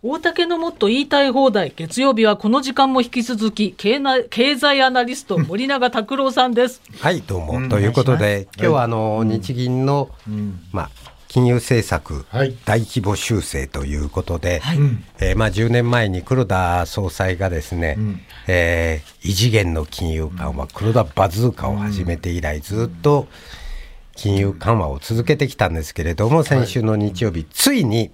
大竹のもっと言いたい放題月曜日はこの時間も引き続き経経済アナリスト森永卓郎さんです。はいどうも、うん、ということで。今日はあの、日銀の、うん、まあ金融政策、大規模修正ということで、はい、えー、まあ、10年前に黒田総裁がですね、うん、えー、異次元の金融緩和、黒田バズーカを始めて以来、ずっと金融緩和を続けてきたんですけれども、先週の日曜日、ついに、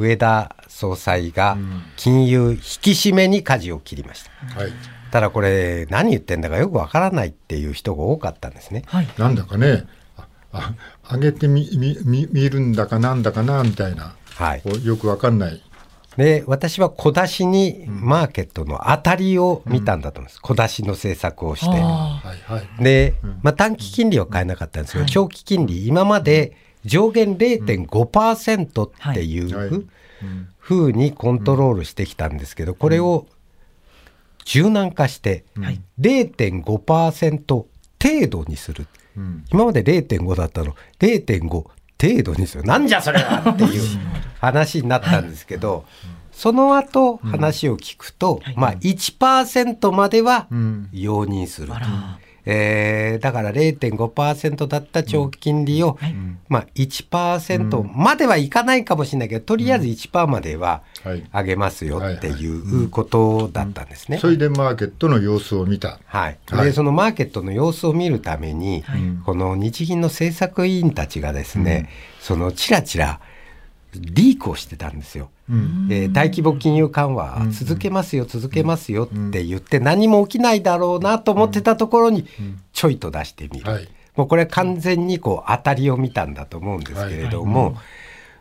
上田総裁が金融引き締めに舵を切りました。はい、ただこれ、何言ってんだかよくわからないっていう人が多かったんですね。はい、なんだかね、あ上げてみみみ見るんだかなんだかなみたいな、はい、よくわかんない。で私は小出しにマーケットの当たりを見たんだと思います、うん、小出しの政策をして。で、まあ、短期金利は変えなかったんですけど、長期金利、今まで上限0.5%っていうふうにコントロールしてきたんですけど、これを柔軟化して0.5%程度にする。うん、今まで0.5だったの0.5程度にする。なんじゃそれはっていう話になったんですけど、その後話を聞くと、うん、まあ1%までは容認する。うんえー、だから0.5%だった長期金利を、うん。はい、まあ、1%まではいかないかもしれないけど、とりあえず1%までは上げますよっていうことだったんですね。それでマーケットの様子を見た。はい。で、そのマーケットの様子を見るために、はい、この日銀の政策委員たちがですね、そのちらちら、リークをしてたんですよ。うん、えー、大規模金融緩和続けますよ、続けますよって言って何も起きないだろうなと思ってたところにちょいと出してみる、はい、もうこれは完全にこう当たりを見たんだと思うんですけれども、はい。はい、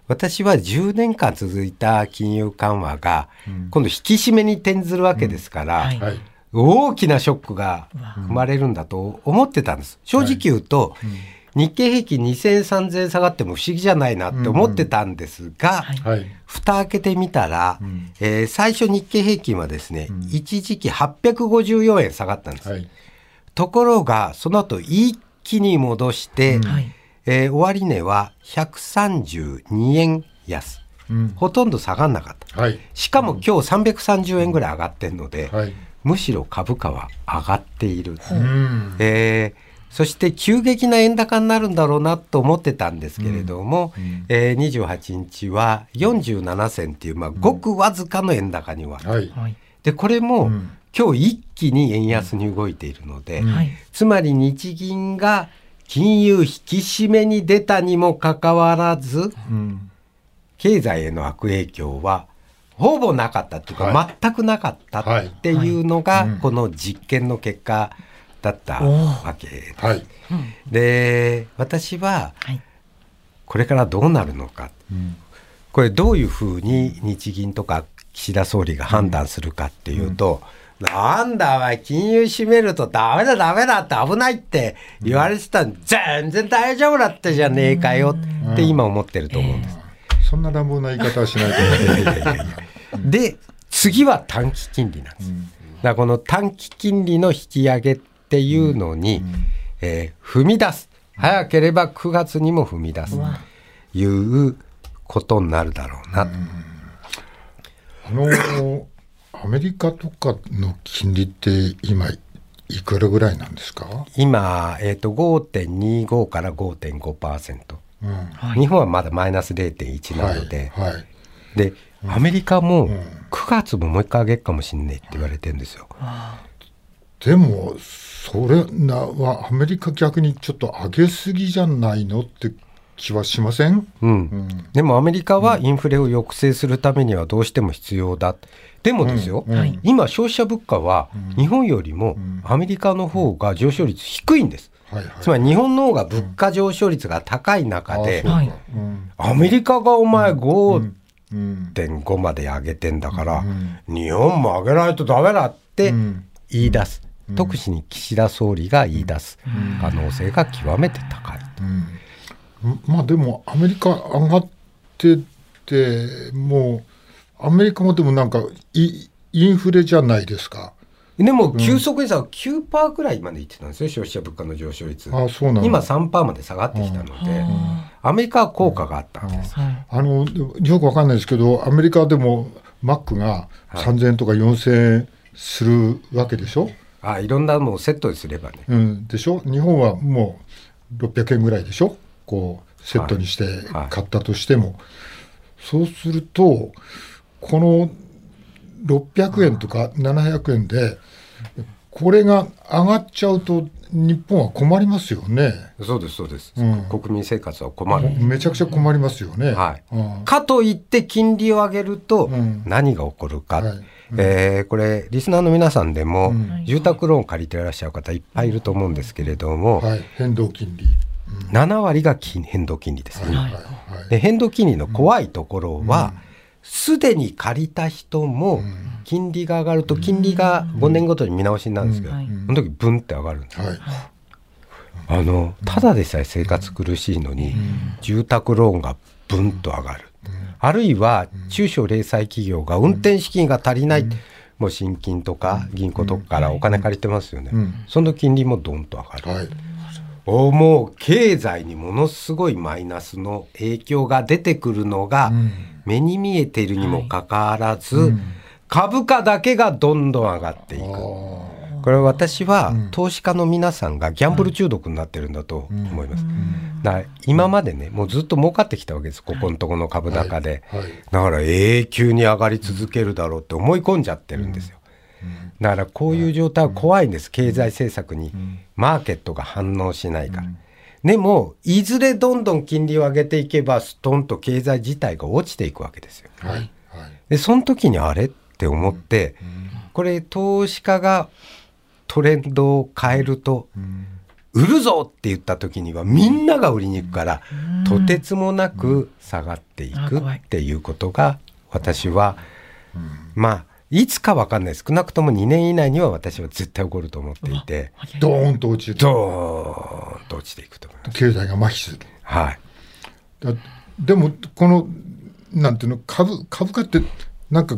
私は10年間続いた金融緩和が今度引き締めに転ずるわけですから、大きなショックが生まれるんだと思ってたんです。正直言うと、日経平均2000、3000下がっても不思議じゃないなって思ってたんですが、うんうん、蓋開けてみたら、うん、えー、最初日経平均はですね、うん、一時期854円下がったんです。はい、ところが、その後一気に戻して、うん、えー、終値は132円安。うん、ほとんど下がんなかった、はい、しかも今日330円ぐらい上がってるので、はい、むしろ株価は上がっている、うん、えーそして急激な円高になるんだろうなと思ってたんですけれども、うんうん、えー、28日は47銭っていう、まあ、ごくわずかの円高には、はい、でこれも、うん、今日一気に円安に動いているので、うん、つまり日銀が金融引き締めに出たにもかかわらず、うん、経済への悪影響はほぼなかったっていうか、はい、全くなかったっていうのが、この実験の結果だったわけです。はい、で私はこれからどうなるのか、うん、これどういうふうに日銀とか岸田総理が判断するかっていうと、うん、なんだお前金融締めるとダメだダメだって危ないって言われてた、うん、全然大丈夫だったじゃねえかよって今思ってると思うんです。そんな乱暴な言い方はしないとで 次は短期金利なんです。だからこの短期金利の引き上げっていうのに、うん、えー、踏み出す。早ければ9月にも踏み出す。ということになるだろうな。あのアメリカとかの金利って今いくらぐらいなんですか？今、えーと、5.25から5.5%、うん。はい、日本はまだマイナス0.1なので、はいはい、でアメリカも9月ももう一回上げるかもしれないって言われてるんですよ。でもそれなはアメリカ逆にちょっと上げすぎじゃないのって気はしません、うん、うん、でもアメリカはインフレを抑制するためにはどうしても必要だ。でもですよ、うん。うん、今、消費者物価は日本よりもアメリカの方が上昇率低いんです。はいはい、つまり日本の方が物価上昇率が高い中で、アメリカがお前5.5まで上げてんだから、日本も上げないとダメだって言い出す。特に岸田総理が言い出す可能性が極めて高いと。まあでもアメリカ上がっててもうアメリカもでもなんかイインフレじゃないですか。でも急速にさ、9%ぐらいまでいってたんですよ消費者物価の上昇率。あそうな今3%まで下がってきたので、アメリカは効果があったんです、あのよくわかんないですけどアメリカでもマックが3000円とか4000円するわけでしょ、あいろんなもうセットにすればね。うん、でしょ？日本はもう600円ぐらいでしょ？こうセットにしてはい。買ったとしても、そうするとこの600円とか700円でこれが上がっちゃうと日本は困りますよね。そうですそうです、うん。国民生活は困る、めちゃくちゃ困りますよね。はい。うん。かといって金利を上げるとうん。何が起こるか、はい。えーこれリスナーの皆さんでも、うん。住宅ローン借りてらっしゃる方いっぱいいると思うんですけれども、はい、変動金利。7割が金変動金利ですね、はい。はい。で変動金利の怖いところは、すでに借りた人も金利が上がると金利が5年ごとに見直しになるんですけど、その時ブンって上がるんですはい。あのただでさえ生活苦しいのに、住宅ローンがブンと上がる、あるいは中小零細企業が運転資金が足りない、もう信金とか銀行とかからお金借りてますよね、うん。その金利もドンと上がる、はいおもう経済にものすごいマイナスの影響が出てくるのがん。目に見えているにもかかわらず、株価だけがどんどん上がっていく。これは私は投資家の皆さんがギャンブル中毒になってるんだと思います。だから今までねもうずっと儲かってきたわけですここのところの株高で、だから永久に上がり続けるだろうって思い込んじゃってるんですよ。だからこういう状態は怖いんです。経済政策にマーケットが反応しないから。でもいずれどんどん金利を上げていけばストンと経済自体が落ちていくわけですよ。はい。はい。でその時にあれって思って、これ投資家がトレンドを変えると、売るぞって言った時にはみんなが売りに行くから、とてつもなく下がっていくっていうことが私は、まあいつかわかんない少なくとも2年以内には私は絶対起こると思っていてドーンと落ちる。ドーンと落ちていくと思います。経済が麻痺する。はい。だでもこのなんていうの株株価ってなんか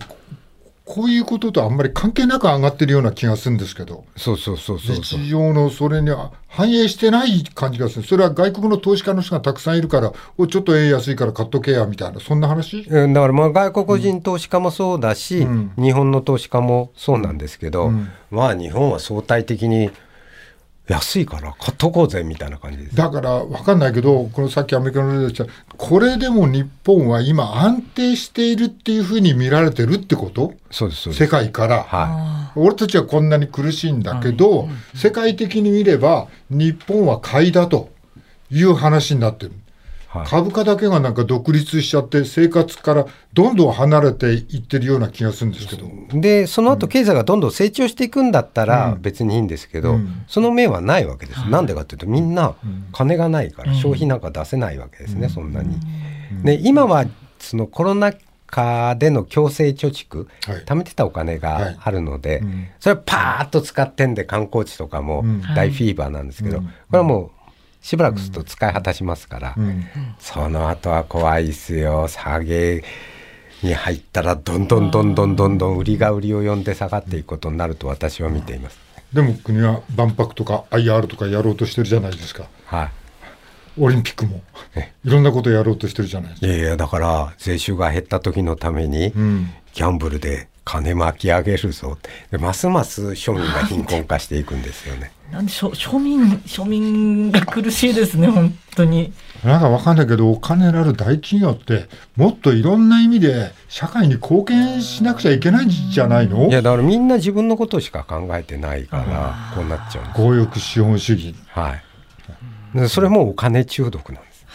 ここういうこととあんまり関係なく上がってるような気がするんですけど。そうそうそうそうそう。日常のそれには反映してない感じがする。それは外国の投資家の人がたくさんいるからおちょっと円安いから買っとけやみたいな。そんな話？うんだからまあ外国人投資家もそうだし、うん。日本の投資家もそうなんですけど、うん。まあ日本は相対的に安いから買っとこうぜみたいな感じです。だから分かんないけどこのさっきアメリカの例で言った。これでも日本は今安定しているっていうふうに見られてるってこと？そうですそうです。世界から。は俺たちはこんなに苦しいんだけど、世界的に見れば日本は買いだという話になってる。はい。株価だけがなんか独立しちゃって生活からどんどん離れていってるような気がするんですけど。い、でその後経済がどんどん成長していくんだったら別にいいんですけど、うん。その面はないわけです。なんでかっていうとみんな金がないから消費なんか出せないわけですね、そんなに。で今はそのコロナ禍での強制貯蓄、はい。貯めてたお金があるので、うん。それをパーッと使ってんで観光地とかもうん。大フィーバーなんですけど、うん。これはもうしばらくすると使い果たしますから、うん。その後は怖いっすよ。下げに入ったらどんどんどんどんどんどん売りが売りを呼んで下がっていくことになると私は見ています。でも国は万博とか IR とかやろうとしてるじゃないですか。はい。オリンピックも。え。いろんなことやろうとしてるじゃないですか。いやいやだから税収が減った時のために、うん。ギャンブルで金巻き上げるぞってでますます庶民が貧困化していくんですよね。なんでしょ庶民庶民が苦しいですね本当になんかわかんないけど、お金のある大企業って、もっといろんな意味で社会に貢献しなくちゃいけないんじゃないの？いやだからみんな自分のことしか考えてないからこうなっちゃうんです。強欲資本主義。はい。でそれもお金中毒なんです。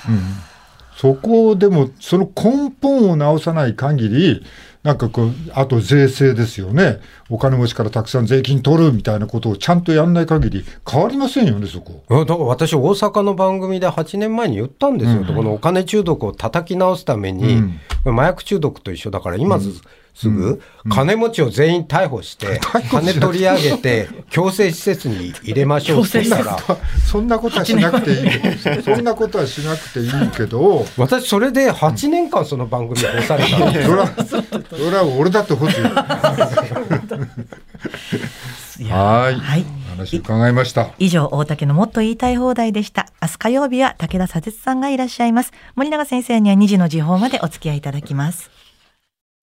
そこでも、その根本を直さない限り、なんかこう、あと税制ですよね。お金持ちからたくさん税金取るみたいなことをちゃんとやんない限り変わりませんよね、そこ。いやだから私大阪の番組で8年前に言ったんですよ、このお金中毒を叩き直すために、麻薬中毒と一緒だから今ず、すぐ、金持ちを全員逮捕して、金取り上げて、強制施設に入れましょうって言ったら、そんなことはしなくていい。そんなことはしなくていいけど、私、それで8年間その番組干されたんですそれは、俺だって欲しい。いやはいはい。話伺いました。以上、大竹のもっと言いたい放題でした。明日火曜日は武田砂鉄さんがいらっしゃいます。森永先生には2時の時報までお付き合いいただきます。